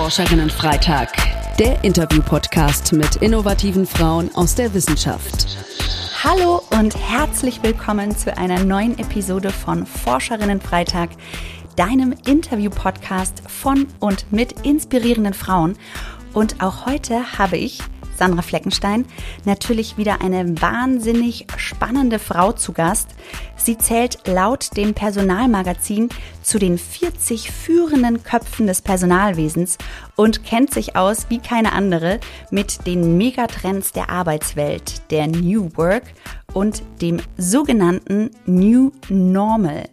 Forscherinnen-Freitag, der Interview-Podcast mit innovativen Frauen aus der Wissenschaft. Hallo und herzlich willkommen zu einer neuen Episode von Forscherinnen-Freitag, deinem Interview-Podcast von und mit inspirierenden Frauen. Und auch heute habe ich Sandra Fleckenstein, natürlich wieder eine wahnsinnig spannende Frau zu Gast. Sie zählt laut dem Personalmagazin zu den 40 führenden Köpfen des Personalwesens und kennt sich aus wie keine andere mit den Megatrends der Arbeitswelt, der New Work und dem sogenannten New Normal.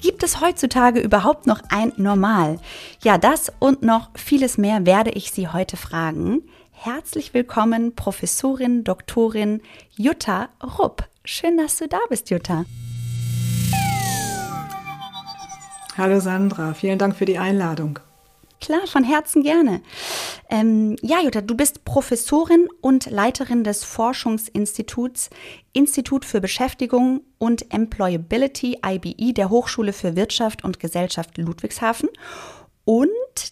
Gibt es heutzutage überhaupt noch ein Normal? Ja, das und noch vieles mehr werde ich Sie heute fragen. Herzlich willkommen, Professorin, Doktorin Jutta Rupp. Schön, dass du da bist, Jutta. Hallo Sandra, vielen Dank für die Einladung. Klar, von Herzen gerne. Ähm, ja, Jutta, du bist Professorin und Leiterin des Forschungsinstituts Institut für Beschäftigung und Employability IBE der Hochschule für Wirtschaft und Gesellschaft Ludwigshafen und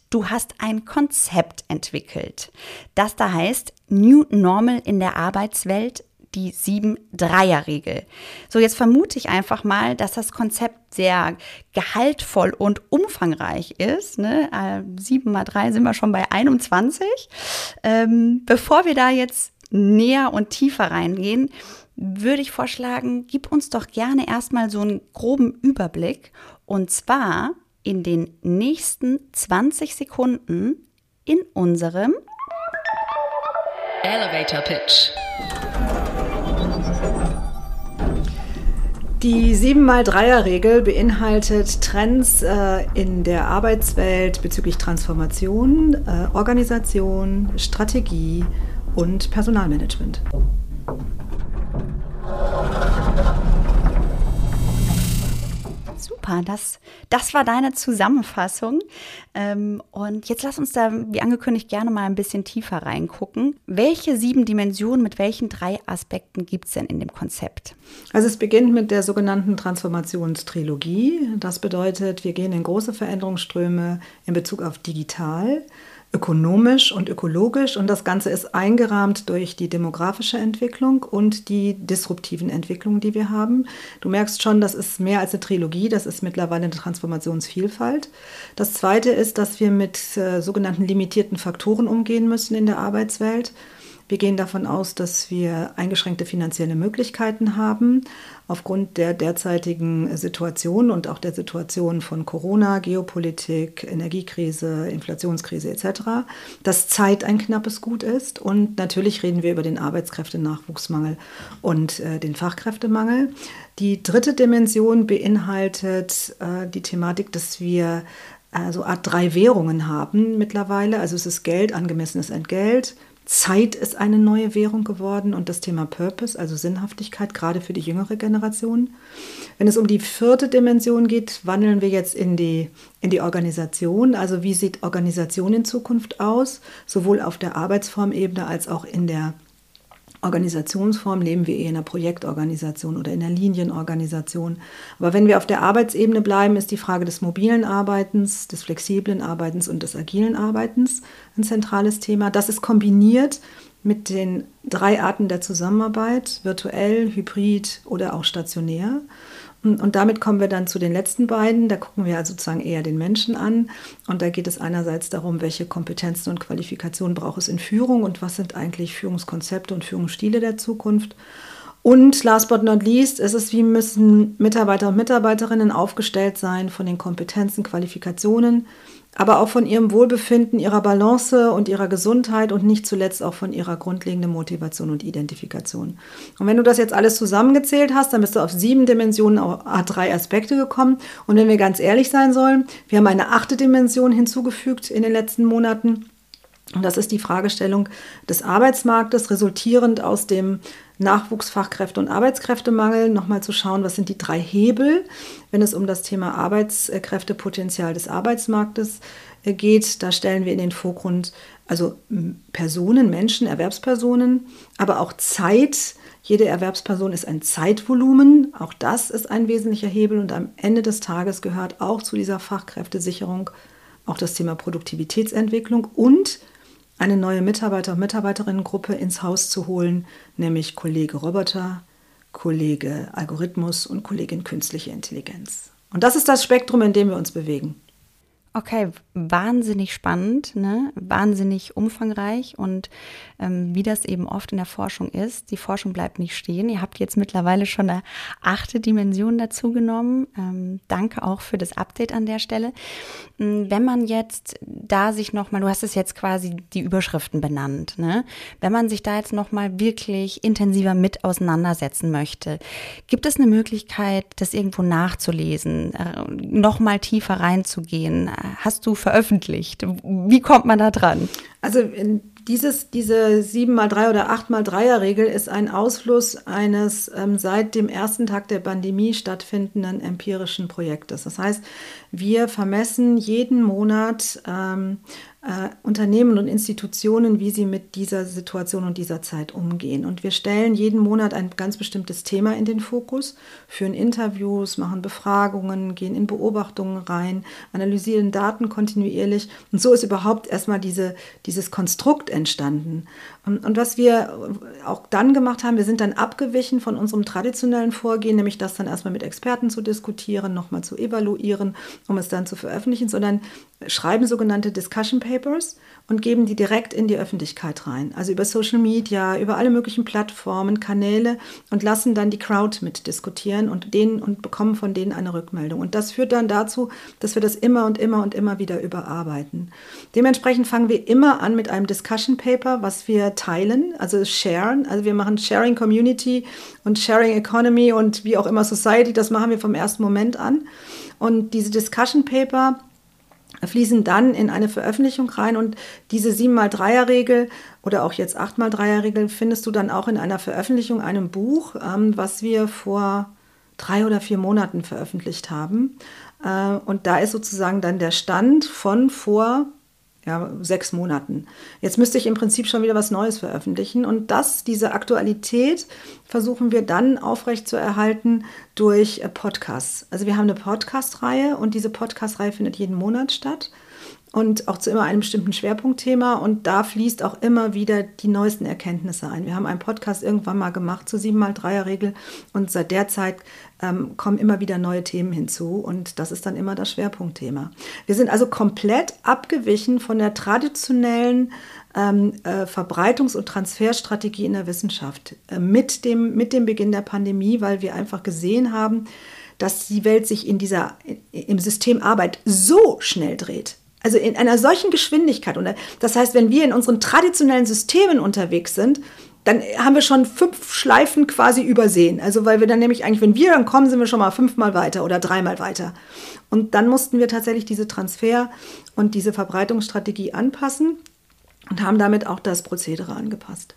du hast ein Konzept entwickelt, das da heißt New Normal in der Arbeitswelt, die 7-Dreier-Regel. So, jetzt vermute ich einfach mal, dass das Konzept sehr gehaltvoll und umfangreich ist. Ne? 7 äh, mal 3 sind wir schon bei 21. Ähm, bevor wir da jetzt näher und tiefer reingehen, würde ich vorschlagen, gib uns doch gerne erstmal so einen groben Überblick. Und zwar, in den nächsten 20 Sekunden in unserem Elevator Pitch. Die 7x3er-Regel beinhaltet Trends äh, in der Arbeitswelt bezüglich Transformation, äh, Organisation, Strategie und Personalmanagement. Super, das, das war deine Zusammenfassung. Ähm, und jetzt lass uns da, wie angekündigt, gerne mal ein bisschen tiefer reingucken. Welche sieben Dimensionen mit welchen drei Aspekten gibt es denn in dem Konzept? Also es beginnt mit der sogenannten Transformationstrilogie. Das bedeutet, wir gehen in große Veränderungsströme in Bezug auf digital ökonomisch und ökologisch und das Ganze ist eingerahmt durch die demografische Entwicklung und die disruptiven Entwicklungen, die wir haben. Du merkst schon, das ist mehr als eine Trilogie, das ist mittlerweile eine Transformationsvielfalt. Das Zweite ist, dass wir mit äh, sogenannten limitierten Faktoren umgehen müssen in der Arbeitswelt. Wir gehen davon aus, dass wir eingeschränkte finanzielle Möglichkeiten haben aufgrund der derzeitigen Situation und auch der Situation von Corona, Geopolitik, Energiekrise, Inflationskrise etc., dass Zeit ein knappes Gut ist. Und natürlich reden wir über den Arbeitskräftenachwuchsmangel und äh, den Fachkräftemangel. Die dritte Dimension beinhaltet äh, die Thematik, dass wir äh, so Art drei Währungen haben mittlerweile. Also es ist Geld, angemessenes Entgelt, Zeit ist eine neue Währung geworden und das Thema Purpose, also Sinnhaftigkeit, gerade für die jüngere Generation. Wenn es um die vierte Dimension geht, wandeln wir jetzt in die, in die Organisation. Also wie sieht Organisation in Zukunft aus, sowohl auf der Arbeitsformebene als auch in der Organisationsform leben wir eher in einer Projektorganisation oder in einer Linienorganisation. Aber wenn wir auf der Arbeitsebene bleiben, ist die Frage des mobilen Arbeitens, des flexiblen Arbeitens und des agilen Arbeitens ein zentrales Thema. Das ist kombiniert mit den drei Arten der Zusammenarbeit, virtuell, hybrid oder auch stationär. Und damit kommen wir dann zu den letzten beiden. Da gucken wir also sozusagen eher den Menschen an. Und da geht es einerseits darum, welche Kompetenzen und Qualifikationen braucht es in Führung und was sind eigentlich Führungskonzepte und Führungsstile der Zukunft. Und last but not least ist es, wie müssen Mitarbeiter und Mitarbeiterinnen aufgestellt sein von den Kompetenzen, Qualifikationen, aber auch von ihrem Wohlbefinden, ihrer Balance und ihrer Gesundheit und nicht zuletzt auch von ihrer grundlegenden Motivation und Identifikation. Und wenn du das jetzt alles zusammengezählt hast, dann bist du auf sieben Dimensionen, auf drei Aspekte gekommen. Und wenn wir ganz ehrlich sein sollen, wir haben eine achte Dimension hinzugefügt in den letzten Monaten. Und das ist die Fragestellung des Arbeitsmarktes, resultierend aus dem Nachwuchsfachkräfte- und Arbeitskräftemangel. Nochmal zu schauen, was sind die drei Hebel, wenn es um das Thema Arbeitskräftepotenzial des Arbeitsmarktes äh, geht. Da stellen wir in den Vorgrund also Personen, Menschen, Erwerbspersonen, aber auch Zeit. Jede Erwerbsperson ist ein Zeitvolumen. Auch das ist ein wesentlicher Hebel. Und am Ende des Tages gehört auch zu dieser Fachkräftesicherung auch das Thema Produktivitätsentwicklung und eine neue Mitarbeiter- und Mitarbeiterinnengruppe ins Haus zu holen, nämlich Kollege Roboter, Kollege Algorithmus und Kollegin Künstliche Intelligenz. Und das ist das Spektrum, in dem wir uns bewegen. Okay, wahnsinnig spannend, ne? wahnsinnig umfangreich und ähm, wie das eben oft in der Forschung ist, die Forschung bleibt nicht stehen. Ihr habt jetzt mittlerweile schon eine achte Dimension dazu genommen. Ähm, danke auch für das Update an der Stelle. Ähm, wenn man jetzt da sich nochmal, du hast es jetzt quasi die Überschriften benannt, ne? wenn man sich da jetzt nochmal wirklich intensiver mit auseinandersetzen möchte, gibt es eine Möglichkeit, das irgendwo nachzulesen, äh, nochmal tiefer reinzugehen? Hast du veröffentlicht? Wie kommt man da dran? Also dieses, diese 7 mal 3 oder 8 mal 3er Regel ist ein Ausfluss eines ähm, seit dem ersten Tag der Pandemie stattfindenden empirischen Projektes. Das heißt, wir vermessen jeden Monat ähm, äh, Unternehmen und Institutionen, wie sie mit dieser Situation und dieser Zeit umgehen. Und wir stellen jeden Monat ein ganz bestimmtes Thema in den Fokus, führen Interviews, machen Befragungen, gehen in Beobachtungen rein, analysieren Daten kontinuierlich. Und so ist überhaupt erstmal diese, dieses Konstrukt entstanden. Und, und was wir auch dann gemacht haben, wir sind dann abgewichen von unserem traditionellen Vorgehen, nämlich das dann erstmal mit Experten zu diskutieren, nochmal zu evaluieren, um es dann zu veröffentlichen, sondern schreiben sogenannte Discussion Papers und geben die direkt in die Öffentlichkeit rein. Also über Social Media, über alle möglichen Plattformen, Kanäle und lassen dann die Crowd mit diskutieren und denen und bekommen von denen eine Rückmeldung. Und das führt dann dazu, dass wir das immer und immer und immer wieder überarbeiten. Dementsprechend fangen wir immer an mit einem Discussion Paper, was wir teilen, also sharen. Also wir machen Sharing Community und Sharing Economy und wie auch immer Society. Das machen wir vom ersten Moment an. Und diese Discussion Paper fließen dann in eine Veröffentlichung rein und diese 7x3er-Regel oder auch jetzt 8x3er-Regel findest du dann auch in einer Veröffentlichung, einem Buch, ähm, was wir vor drei oder vier Monaten veröffentlicht haben. Äh, und da ist sozusagen dann der Stand von vor ja, sechs Monaten. Jetzt müsste ich im Prinzip schon wieder was Neues veröffentlichen. Und das, diese Aktualität versuchen wir dann aufrechtzuerhalten durch äh, Podcasts. Also wir haben eine Podcast-Reihe und diese Podcast-Reihe findet jeden Monat statt und auch zu immer einem bestimmten Schwerpunktthema. Und da fließt auch immer wieder die neuesten Erkenntnisse ein. Wir haben einen Podcast irgendwann mal gemacht zur 7x3er-Regel und seit der Zeit ähm, kommen immer wieder neue Themen hinzu und das ist dann immer das Schwerpunktthema. Wir sind also komplett abgewichen von der traditionellen ähm, äh, Verbreitungs- und Transferstrategie in der Wissenschaft äh, mit, dem, mit dem Beginn der Pandemie, weil wir einfach gesehen haben, dass die Welt sich in dieser, im System Arbeit so schnell dreht, also in einer solchen Geschwindigkeit. Und das heißt, wenn wir in unseren traditionellen Systemen unterwegs sind, dann haben wir schon fünf Schleifen quasi übersehen. Also weil wir dann nämlich eigentlich, wenn wir dann kommen, sind wir schon mal fünfmal weiter oder dreimal weiter. Und dann mussten wir tatsächlich diese Transfer- und diese Verbreitungsstrategie anpassen und haben damit auch das Prozedere angepasst.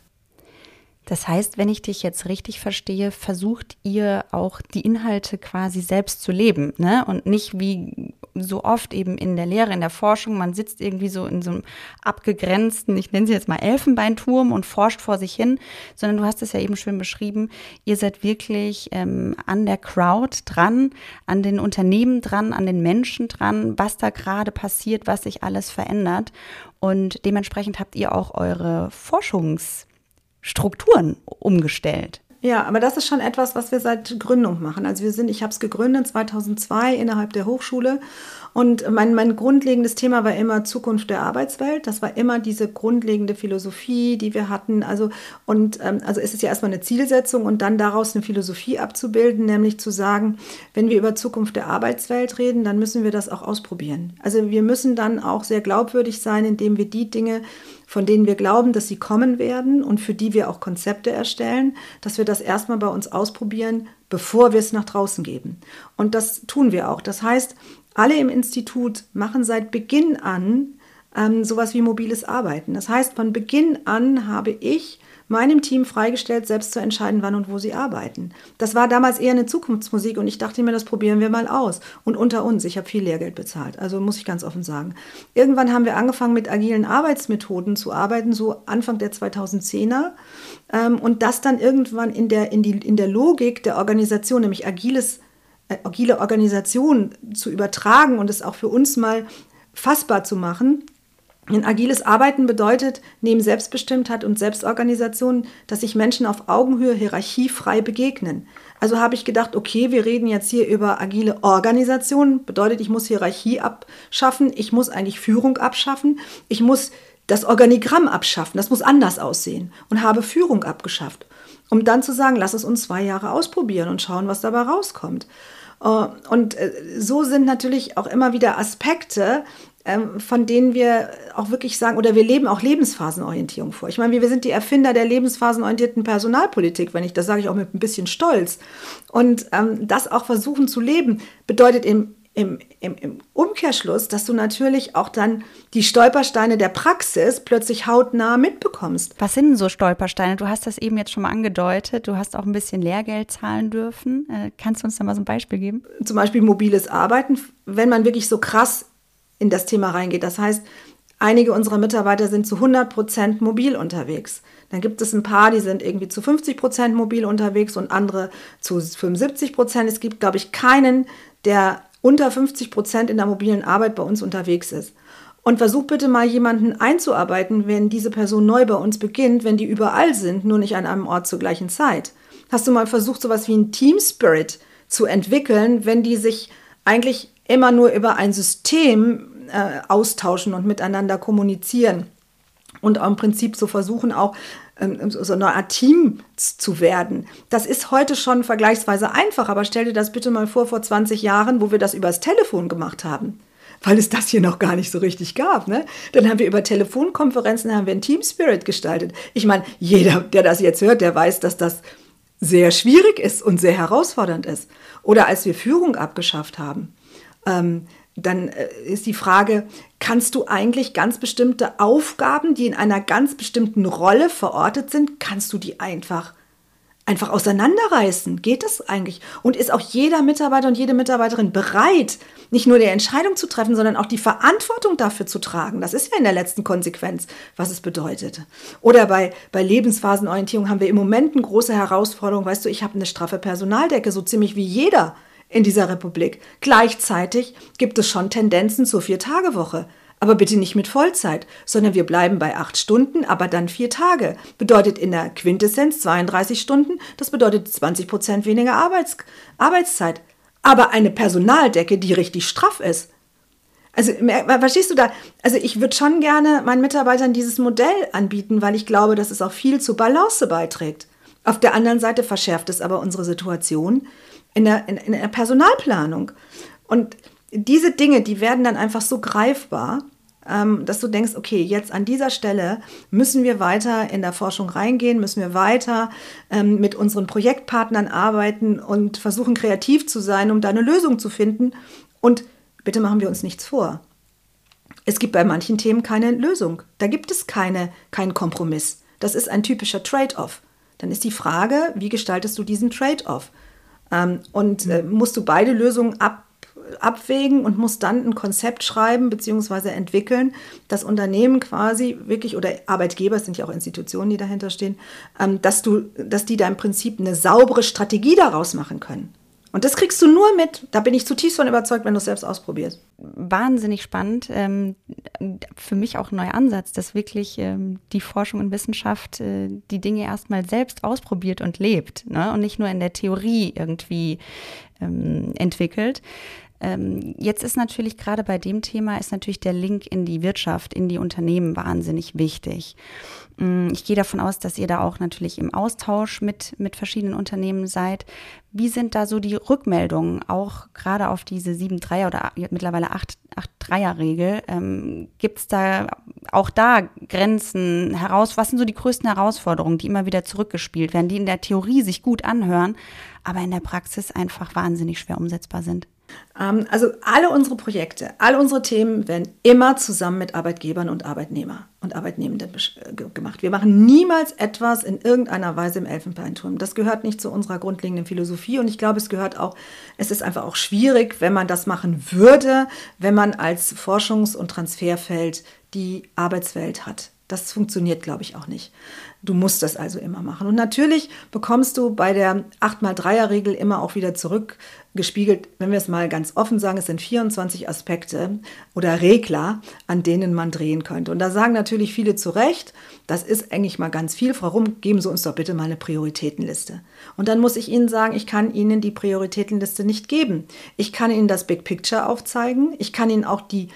Das heißt, wenn ich dich jetzt richtig verstehe, versucht ihr auch die Inhalte quasi selbst zu leben, ne? Und nicht wie so oft eben in der Lehre, in der Forschung, man sitzt irgendwie so in so einem abgegrenzten, ich nenne sie jetzt mal Elfenbeinturm und forscht vor sich hin, sondern du hast es ja eben schön beschrieben, ihr seid wirklich ähm, an der Crowd dran, an den Unternehmen dran, an den Menschen dran, was da gerade passiert, was sich alles verändert. Und dementsprechend habt ihr auch eure Forschungs- Strukturen umgestellt. Ja, aber das ist schon etwas, was wir seit Gründung machen. Also wir sind, ich habe es gegründet 2002 innerhalb der Hochschule und mein, mein grundlegendes Thema war immer Zukunft der Arbeitswelt. Das war immer diese grundlegende Philosophie, die wir hatten. Also und ähm, also ist es ja erstmal eine Zielsetzung und dann daraus eine Philosophie abzubilden, nämlich zu sagen, wenn wir über Zukunft der Arbeitswelt reden, dann müssen wir das auch ausprobieren. Also wir müssen dann auch sehr glaubwürdig sein, indem wir die Dinge von denen wir glauben, dass sie kommen werden und für die wir auch Konzepte erstellen, dass wir das erstmal bei uns ausprobieren, bevor wir es nach draußen geben. Und das tun wir auch. Das heißt, alle im Institut machen seit Beginn an ähm, sowas wie mobiles Arbeiten. Das heißt, von Beginn an habe ich meinem Team freigestellt, selbst zu entscheiden, wann und wo sie arbeiten. Das war damals eher eine Zukunftsmusik und ich dachte mir, das probieren wir mal aus. Und unter uns, ich habe viel Lehrgeld bezahlt, also muss ich ganz offen sagen. Irgendwann haben wir angefangen mit agilen Arbeitsmethoden zu arbeiten, so Anfang der 2010er. Ähm, und das dann irgendwann in der, in, die, in der Logik der Organisation, nämlich agiles, äh, agile Organisation zu übertragen und es auch für uns mal fassbar zu machen. Ein agiles Arbeiten bedeutet neben Selbstbestimmtheit und Selbstorganisation, dass sich Menschen auf Augenhöhe hierarchiefrei begegnen. Also habe ich gedacht, okay, wir reden jetzt hier über agile Organisation, bedeutet, ich muss Hierarchie abschaffen, ich muss eigentlich Führung abschaffen, ich muss das Organigramm abschaffen, das muss anders aussehen. Und habe Führung abgeschafft, um dann zu sagen, lass es uns zwei Jahre ausprobieren und schauen, was dabei rauskommt. Äh, und äh, so sind natürlich auch immer wieder Aspekte, ähm, von denen wir auch wirklich sagen, oder wir leben auch Lebensphasenorientierung vor. Ich meine, wir sind die Erfinder der lebensphasenorientierten Personalpolitik, wenn ich das sage ich auch mit ein bisschen Stolz. Und ähm, das auch versuchen zu leben, bedeutet im, im, im, im Umkehrschluss, dass du natürlich auch dann die Stolpersteine der Praxis plötzlich hautnah mitbekommst. Was sind denn so Stolpersteine? Du hast das eben jetzt schon mal angedeutet. Du hast auch ein bisschen Lehrgeld zahlen dürfen. Äh, kannst du uns da mal so ein Beispiel geben? Zum Beispiel mobiles Arbeiten. Wenn man wirklich so krass in das Thema reingeht. Das heißt, einige unserer Mitarbeiter sind zu 100 Prozent mobil unterwegs. Dann gibt es ein paar, die sind irgendwie zu 50 Prozent mobil unterwegs und andere zu 75 Prozent. Es gibt, glaube ich, keinen, der unter 50 Prozent in der mobilen Arbeit bei uns unterwegs ist. Und versuch bitte mal jemanden einzuarbeiten, wenn diese Person neu bei uns beginnt, wenn die überall sind, nur nicht an einem Ort zur gleichen Zeit. Hast du mal versucht, sowas wie ein Team Spirit zu entwickeln, wenn die sich eigentlich immer nur über ein System äh, austauschen und miteinander kommunizieren und im Prinzip so versuchen auch so eine Art Team zu werden. Das ist heute schon vergleichsweise einfach, aber stell dir das bitte mal vor, vor 20 Jahren, wo wir das übers Telefon gemacht haben. Weil es das hier noch gar nicht so richtig gab. Ne? Dann haben wir über Telefonkonferenzen haben wir einen Team Spirit gestaltet. Ich meine, jeder, der das jetzt hört, der weiß, dass das sehr schwierig ist und sehr herausfordernd ist. Oder als wir Führung abgeschafft haben. Ähm, dann äh, ist die Frage, kannst du eigentlich ganz bestimmte Aufgaben, die in einer ganz bestimmten Rolle verortet sind, kannst du die einfach einfach auseinanderreißen? Geht das eigentlich? Und ist auch jeder Mitarbeiter und jede Mitarbeiterin bereit, nicht nur die Entscheidung zu treffen, sondern auch die Verantwortung dafür zu tragen? Das ist ja in der letzten Konsequenz, was es bedeutet. Oder bei, bei Lebensphasenorientierung haben wir im Moment eine große Herausforderung. Weißt du, ich habe eine straffe Personaldecke, so ziemlich wie jeder in dieser Republik. Gleichzeitig gibt es schon Tendenzen zur Vier-Tage-Woche. Aber bitte nicht mit Vollzeit, sondern wir bleiben bei acht Stunden, aber dann vier Tage. Bedeutet in der Quintessenz 32 Stunden, das bedeutet 20 Prozent weniger Arbeits Arbeitszeit. Aber eine Personaldecke, die richtig straff ist. Also, verstehst du da? Also, ich würde schon gerne meinen Mitarbeitern dieses Modell anbieten, weil ich glaube, dass es auch viel zur Balance beiträgt. Auf der anderen Seite verschärft es aber unsere Situation, in der, in, in der Personalplanung. Und diese Dinge, die werden dann einfach so greifbar, ähm, dass du denkst, okay, jetzt an dieser Stelle müssen wir weiter in der Forschung reingehen, müssen wir weiter ähm, mit unseren Projektpartnern arbeiten und versuchen kreativ zu sein, um da eine Lösung zu finden. Und bitte machen wir uns nichts vor. Es gibt bei manchen Themen keine Lösung. Da gibt es keine, keinen Kompromiss. Das ist ein typischer Trade-off. Dann ist die Frage, wie gestaltest du diesen Trade-off? Ähm, und äh, musst du beide Lösungen ab, abwägen und musst dann ein Konzept schreiben bzw. entwickeln, das Unternehmen quasi wirklich oder Arbeitgeber, es sind ja auch Institutionen, die dahinter stehen, ähm, dass, du, dass die da im Prinzip eine saubere Strategie daraus machen können. Und das kriegst du nur mit, da bin ich zutiefst von überzeugt, wenn du es selbst ausprobierst. Wahnsinnig spannend. Ähm, für mich auch ein neuer Ansatz, dass wirklich ähm, die Forschung und Wissenschaft äh, die Dinge erstmal selbst ausprobiert und lebt ne? und nicht nur in der Theorie irgendwie ähm, entwickelt. Ähm, jetzt ist natürlich gerade bei dem Thema ist natürlich der Link in die Wirtschaft, in die Unternehmen wahnsinnig wichtig. Mm, ich gehe davon aus, dass ihr da auch natürlich im Austausch mit, mit verschiedenen Unternehmen seid. Wie sind da so die Rückmeldungen, auch gerade auf diese 7-3er oder mittlerweile 8-3er-Regel? Ähm, Gibt es da auch da Grenzen heraus? Was sind so die größten Herausforderungen, die immer wieder zurückgespielt werden, die in der Theorie sich gut anhören, aber in der Praxis einfach wahnsinnig schwer umsetzbar sind? Ähm, also alle unsere Projekte, alle unsere Themen werden immer zusammen mit Arbeitgebern und Arbeitnehmer und Arbeitnehmenden äh, gemacht. Wir machen niemals etwas in irgendeiner Weise im Elfenbeinturm. Das gehört nicht zu unserer grundlegenden Philosophie und ich glaube, es gehört auch, es ist einfach auch schwierig, wenn man das machen würde, wenn man als Forschungs- und Transferfeld die Arbeitswelt hat. Das funktioniert, glaube ich, auch nicht. Du musst das also immer machen. Und natürlich bekommst du bei der 8x3er-Regel immer auch wieder zurückgespiegelt, wenn wir es mal ganz offen sagen, es sind 24 Aspekte oder Regler, an denen man drehen könnte. Und da sagen natürlich viele zu Recht, das ist eigentlich mal ganz viel. Frau Rum, geben Sie uns doch bitte mal eine Prioritätenliste. Und dann muss ich Ihnen sagen, ich kann Ihnen die Prioritätenliste nicht geben. Ich kann Ihnen das Big Picture aufzeigen. Ich kann Ihnen auch die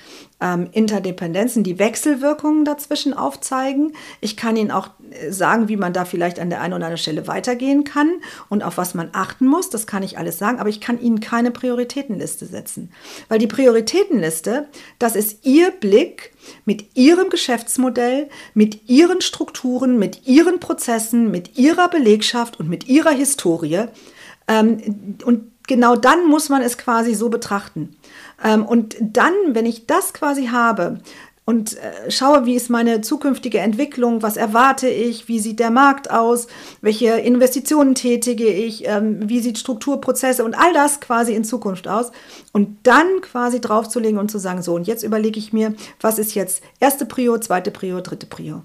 ähm, Interdependenzen, die Wechselwirkungen dazwischen aufzeigen. Ich kann Ihnen auch äh, sagen, wie man da vielleicht an der einen oder anderen Stelle weitergehen kann und auf was man achten muss. Das kann ich alles sagen, aber ich kann Ihnen keine Prioritätenliste setzen. Weil die Prioritätenliste, das ist Ihr Blick mit Ihrem Geschäftsmodell, mit Ihren Strukturen, mit Ihren Prozessen, mit Ihrer Belegschaft und mit Ihrer Historie. Ähm, und genau dann muss man es quasi so betrachten. Ähm, und dann, wenn ich das quasi habe, und äh, schaue, wie ist meine zukünftige Entwicklung, was erwarte ich, wie sieht der Markt aus, welche Investitionen tätige ich, ähm, wie sieht Strukturprozesse und all das quasi in Zukunft aus. Und dann quasi draufzulegen und zu sagen, so, und jetzt überlege ich mir, was ist jetzt erste Prio, zweite Prio, dritte Prio.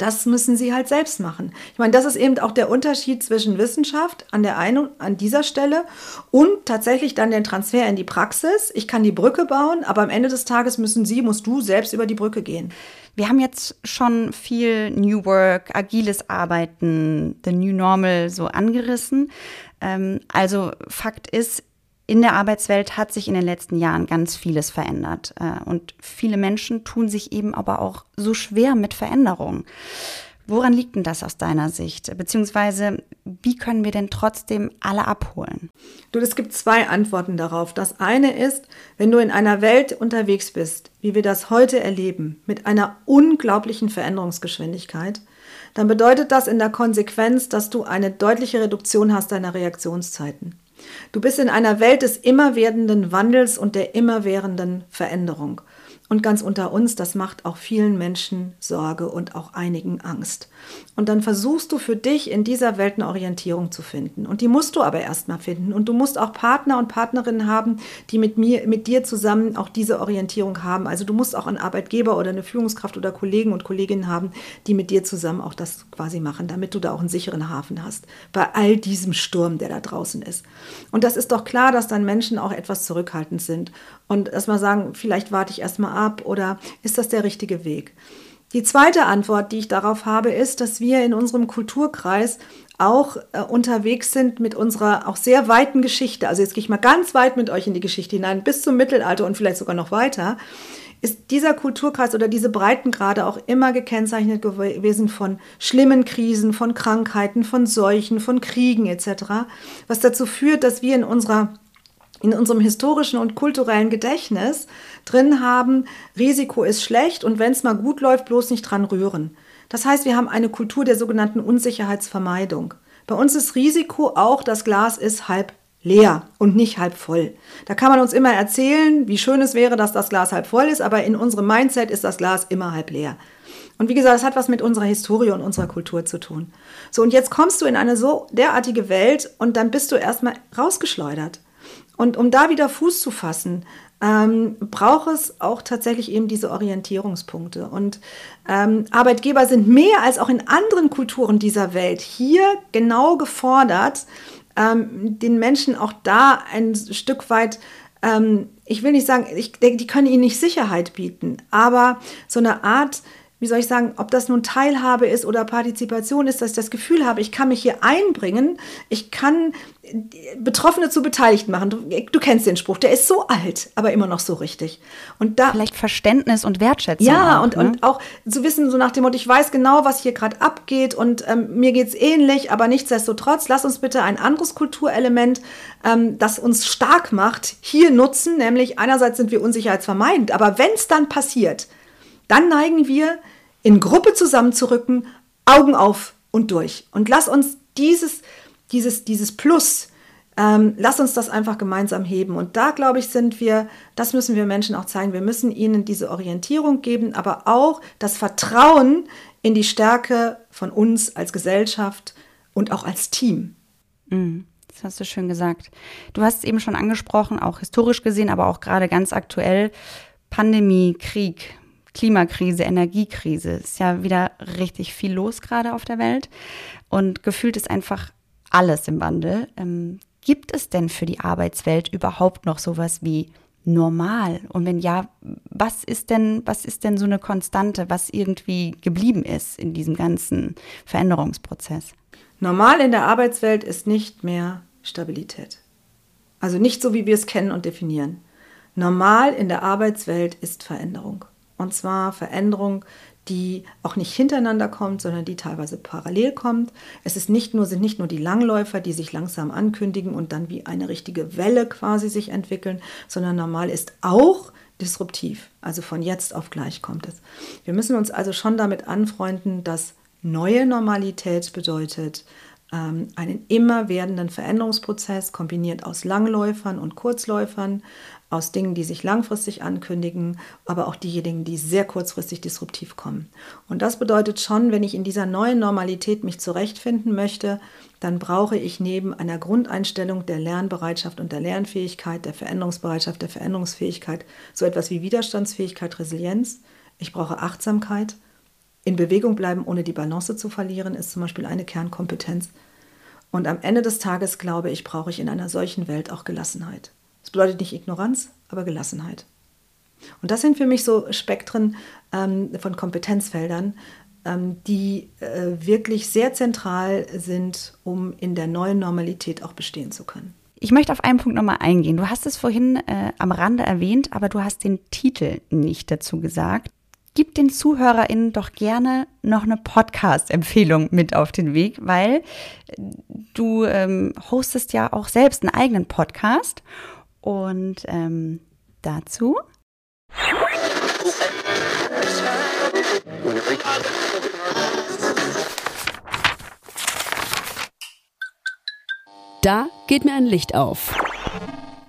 Das müssen sie halt selbst machen. Ich meine, das ist eben auch der Unterschied zwischen Wissenschaft an der einen an dieser Stelle und tatsächlich dann den Transfer in die Praxis. Ich kann die Brücke bauen, aber am Ende des Tages müssen sie, musst du selbst über die Brücke gehen. Wir haben jetzt schon viel New Work, agiles Arbeiten, the New Normal so angerissen. Ähm, also Fakt ist, in der Arbeitswelt hat sich in den letzten Jahren ganz vieles verändert. Äh, und viele Menschen tun sich eben aber auch so schwer mit Veränderungen. Woran liegt denn das aus deiner Sicht? Beziehungsweise, wie können wir denn trotzdem alle abholen? Du, es gibt zwei Antworten darauf. Das eine ist, wenn du in einer Welt unterwegs bist, wie wir das heute erleben, mit einer unglaublichen Veränderungsgeschwindigkeit, dann bedeutet das in der Konsequenz, dass du eine deutliche Reduktion hast deiner Reaktionszeiten. Du bist in einer Welt des immerwährenden Wandels und der immerwährenden Veränderung. Und ganz unter uns, das macht auch vielen Menschen Sorge und auch einigen Angst. Und dann versuchst du für dich in dieser Welt eine Orientierung zu finden. Und die musst du aber erstmal finden. Und du musst auch Partner und Partnerinnen haben, die mit mir, mit dir zusammen auch diese Orientierung haben. Also du musst auch einen Arbeitgeber oder eine Führungskraft oder Kollegen und Kolleginnen haben, die mit dir zusammen auch das quasi machen, damit du da auch einen sicheren Hafen hast. Bei all diesem Sturm, der da draußen ist. Und das ist doch klar, dass dann Menschen auch etwas zurückhaltend sind. Und erstmal sagen, vielleicht warte ich erstmal ab oder ist das der richtige Weg? Die zweite Antwort, die ich darauf habe, ist, dass wir in unserem Kulturkreis auch äh, unterwegs sind mit unserer auch sehr weiten Geschichte. Also jetzt gehe ich mal ganz weit mit euch in die Geschichte hinein, bis zum Mittelalter und vielleicht sogar noch weiter. Ist dieser Kulturkreis oder diese Breitengrade auch immer gekennzeichnet gewesen von schlimmen Krisen, von Krankheiten, von Seuchen, von Kriegen etc., was dazu führt, dass wir in unserer in unserem historischen und kulturellen Gedächtnis drin haben, Risiko ist schlecht und wenn es mal gut läuft, bloß nicht dran rühren. Das heißt, wir haben eine Kultur der sogenannten Unsicherheitsvermeidung. Bei uns ist Risiko auch, das Glas ist halb leer und nicht halb voll. Da kann man uns immer erzählen, wie schön es wäre, dass das Glas halb voll ist, aber in unserem Mindset ist das Glas immer halb leer. Und wie gesagt, das hat was mit unserer Historie und unserer Kultur zu tun. So, und jetzt kommst du in eine so derartige Welt und dann bist du erstmal rausgeschleudert. Und um da wieder Fuß zu fassen, ähm, braucht es auch tatsächlich eben diese Orientierungspunkte. Und ähm, Arbeitgeber sind mehr als auch in anderen Kulturen dieser Welt hier genau gefordert, ähm, den Menschen auch da ein Stück weit ähm, ich will nicht sagen, ich, die können ihnen nicht Sicherheit bieten, aber so eine Art wie soll ich sagen, ob das nun Teilhabe ist oder Partizipation ist, dass ich das Gefühl habe, ich kann mich hier einbringen, ich kann Betroffene zu beteiligt machen. Du, du, kennst den Spruch, der ist so alt, aber immer noch so richtig. Und da vielleicht Verständnis und Wertschätzung. Ja, auch, und, ne? und auch zu wissen, so nach dem Motto, ich weiß genau, was hier gerade abgeht und ähm, mir geht es ähnlich, aber nichtsdestotrotz, lass uns bitte ein anderes Kulturelement, ähm, das uns stark macht, hier nutzen, nämlich einerseits sind wir unsicherheitsvermeidend, aber wenn es dann passiert, dann neigen wir, in Gruppe zusammenzurücken, Augen auf und durch. Und lass uns dieses, dieses, dieses Plus, ähm, lass uns das einfach gemeinsam heben. Und da, glaube ich, sind wir, das müssen wir Menschen auch zeigen. Wir müssen ihnen diese Orientierung geben, aber auch das Vertrauen in die Stärke von uns als Gesellschaft und auch als Team. Mhm. Das hast du schön gesagt. Du hast es eben schon angesprochen, auch historisch gesehen, aber auch gerade ganz aktuell. Pandemie, Krieg, Klimakrise, Energiekrise. Ist ja wieder richtig viel los gerade auf der Welt. Und gefühlt ist einfach alles im Wandel. Ähm, gibt es denn für die Arbeitswelt überhaupt noch sowas wie normal? Und wenn ja, was ist denn, was ist denn so eine Konstante, was irgendwie geblieben ist in diesem ganzen Veränderungsprozess? Normal in der Arbeitswelt ist nicht mehr Stabilität. Also nicht so, wie wir es kennen und definieren. Normal in der Arbeitswelt ist Veränderung. Und zwar Veränderung, die auch nicht hintereinander kommt, sondern die teilweise parallel kommt. Es ist nicht nur, sind nicht nur die Langläufer, die sich langsam ankündigen und dann wie eine richtige Welle quasi sich entwickeln, sondern normal ist auch disruptiv. Also von jetzt auf gleich kommt es. Wir müssen uns also schon damit anfreunden, dass neue Normalität bedeutet, ähm, einen immer werdenden Veränderungsprozess kombiniert aus Langläufern und Kurzläufern, aus Dingen, die sich langfristig ankündigen, aber auch diejenigen, die sehr kurzfristig disruptiv kommen. Und das bedeutet schon, wenn ich in dieser neuen Normalität mich zurechtfinden möchte, dann brauche ich neben einer Grundeinstellung der Lernbereitschaft und der Lernfähigkeit, der Veränderungsbereitschaft, der Veränderungsfähigkeit, so etwas wie Widerstandsfähigkeit, Resilienz. Ich brauche Achtsamkeit. In Bewegung bleiben, ohne die Balance zu verlieren, ist zum Beispiel eine Kernkompetenz. Und am Ende des Tages, glaube ich, brauche ich in einer solchen Welt auch Gelassenheit. Das bedeutet nicht Ignoranz, aber Gelassenheit. Und das sind für mich so Spektren ähm, von Kompetenzfeldern, ähm, die äh, wirklich sehr zentral sind, um in der neuen Normalität auch bestehen zu können. Ich möchte auf einen Punkt nochmal eingehen. Du hast es vorhin äh, am Rande erwähnt, aber du hast den Titel nicht dazu gesagt. Gib den ZuhörerInnen doch gerne noch eine Podcast-Empfehlung mit auf den Weg, weil äh, du ähm, hostest ja auch selbst einen eigenen Podcast und ähm, dazu. Da geht mir ein Licht auf.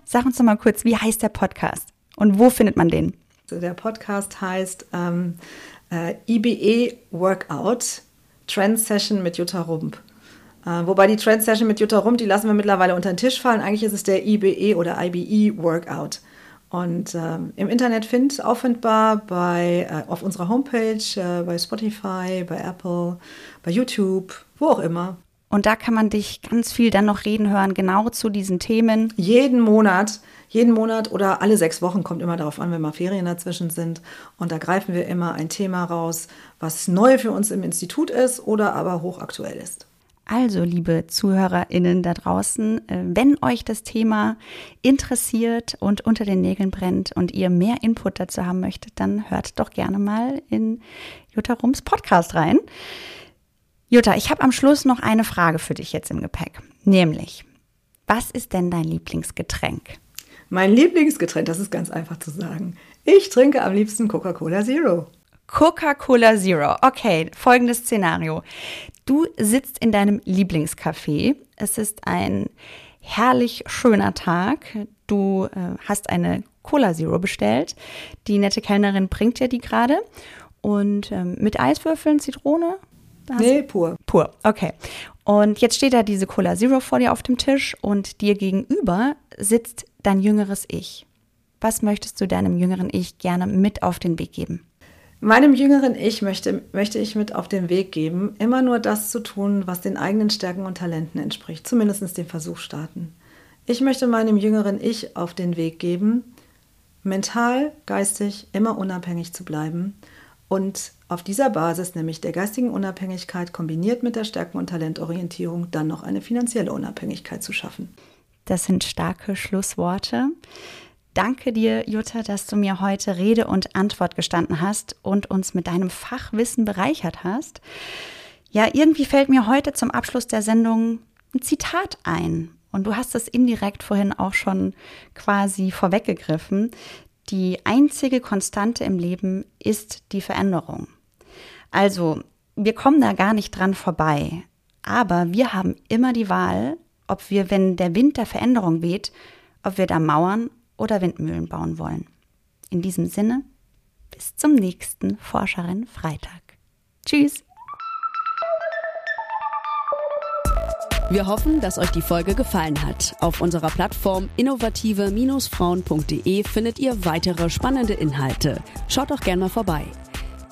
Sag uns doch mal kurz, wie heißt der Podcast und wo findet man den? Der Podcast heißt ähm, äh, IBE Workout Trend Session mit Jutta Rump. Äh, wobei die Trend Session mit Jutta Rump, die lassen wir mittlerweile unter den Tisch fallen. Eigentlich ist es der IBE oder IBE Workout. Und ähm, im Internet find, auffindbar bei, äh, auf unserer Homepage, äh, bei Spotify, bei Apple, bei YouTube, wo auch immer. Und da kann man dich ganz viel dann noch reden hören, genau zu diesen Themen. Jeden Monat, jeden Monat oder alle sechs Wochen, kommt immer darauf an, wenn mal Ferien dazwischen sind. Und da greifen wir immer ein Thema raus, was neu für uns im Institut ist oder aber hochaktuell ist. Also, liebe ZuhörerInnen da draußen, äh, wenn euch das Thema interessiert und unter den Nägeln brennt und ihr mehr Input dazu haben möchtet, dann hört doch gerne mal in Jutta Rums Podcast rein. Jutta, ich habe am Schluss noch eine Frage für dich jetzt im Gepäck. Nämlich, was ist denn dein Lieblingsgetränk? Mein Lieblingsgetränk, das ist ganz einfach zu sagen. Ich trinke am liebsten Coca-Cola Zero. Coca-Cola Zero. Okay, folgendes Szenario. Du sitzt in deinem Lieblingscafé. Es ist ein herrlich schöner Tag. Du äh, hast eine Cola Zero bestellt. Die nette Kellnerin bringt dir die gerade. Und ähm, mit Eiswürfeln, Zitrone? Nee, pur. Pur, okay. Und jetzt steht da diese Cola Zero vor dir auf dem Tisch und dir gegenüber sitzt dein jüngeres Ich. Was möchtest du deinem jüngeren Ich gerne mit auf den Weg geben? Meinem jüngeren Ich möchte, möchte ich mit auf den Weg geben, immer nur das zu tun, was den eigenen Stärken und Talenten entspricht, zumindest den Versuch starten. Ich möchte meinem jüngeren Ich auf den Weg geben, mental, geistig immer unabhängig zu bleiben und auf dieser Basis, nämlich der geistigen Unabhängigkeit kombiniert mit der Stärken- und Talentorientierung, dann noch eine finanzielle Unabhängigkeit zu schaffen. Das sind starke Schlussworte. Danke dir, Jutta, dass du mir heute Rede und Antwort gestanden hast und uns mit deinem Fachwissen bereichert hast. Ja, irgendwie fällt mir heute zum Abschluss der Sendung ein Zitat ein. Und du hast es indirekt vorhin auch schon quasi vorweggegriffen. Die einzige Konstante im Leben ist die Veränderung. Also, wir kommen da gar nicht dran vorbei. Aber wir haben immer die Wahl, ob wir, wenn der Wind der Veränderung weht, ob wir da mauern oder Windmühlen bauen wollen. In diesem Sinne, bis zum nächsten Forscherin Freitag. Tschüss! Wir hoffen, dass euch die Folge gefallen hat. Auf unserer Plattform innovative-frauen.de findet ihr weitere spannende Inhalte. Schaut doch gerne mal vorbei.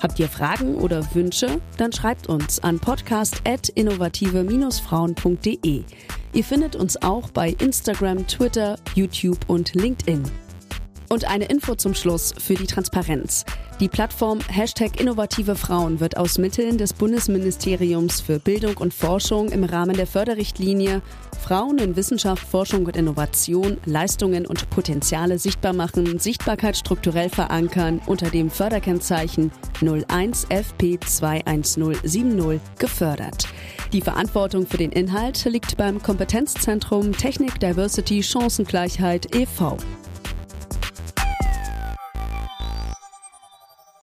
Habt ihr Fragen oder Wünsche? Dann schreibt uns an podcast.innovative-frauen.de. Ihr findet uns auch bei Instagram, Twitter, YouTube und LinkedIn. Und eine Info zum Schluss für die Transparenz. Die Plattform Hashtag Innovative Frauen wird aus Mitteln des Bundesministeriums für Bildung und Forschung im Rahmen der Förderrichtlinie Frauen in Wissenschaft, Forschung und Innovation, Leistungen und Potenziale sichtbar machen, Sichtbarkeit strukturell verankern unter dem Förderkennzeichen 01 FP 21070 gefördert. Die Verantwortung für den Inhalt liegt beim Kompetenzzentrum Technik Diversity Chancengleichheit e.V.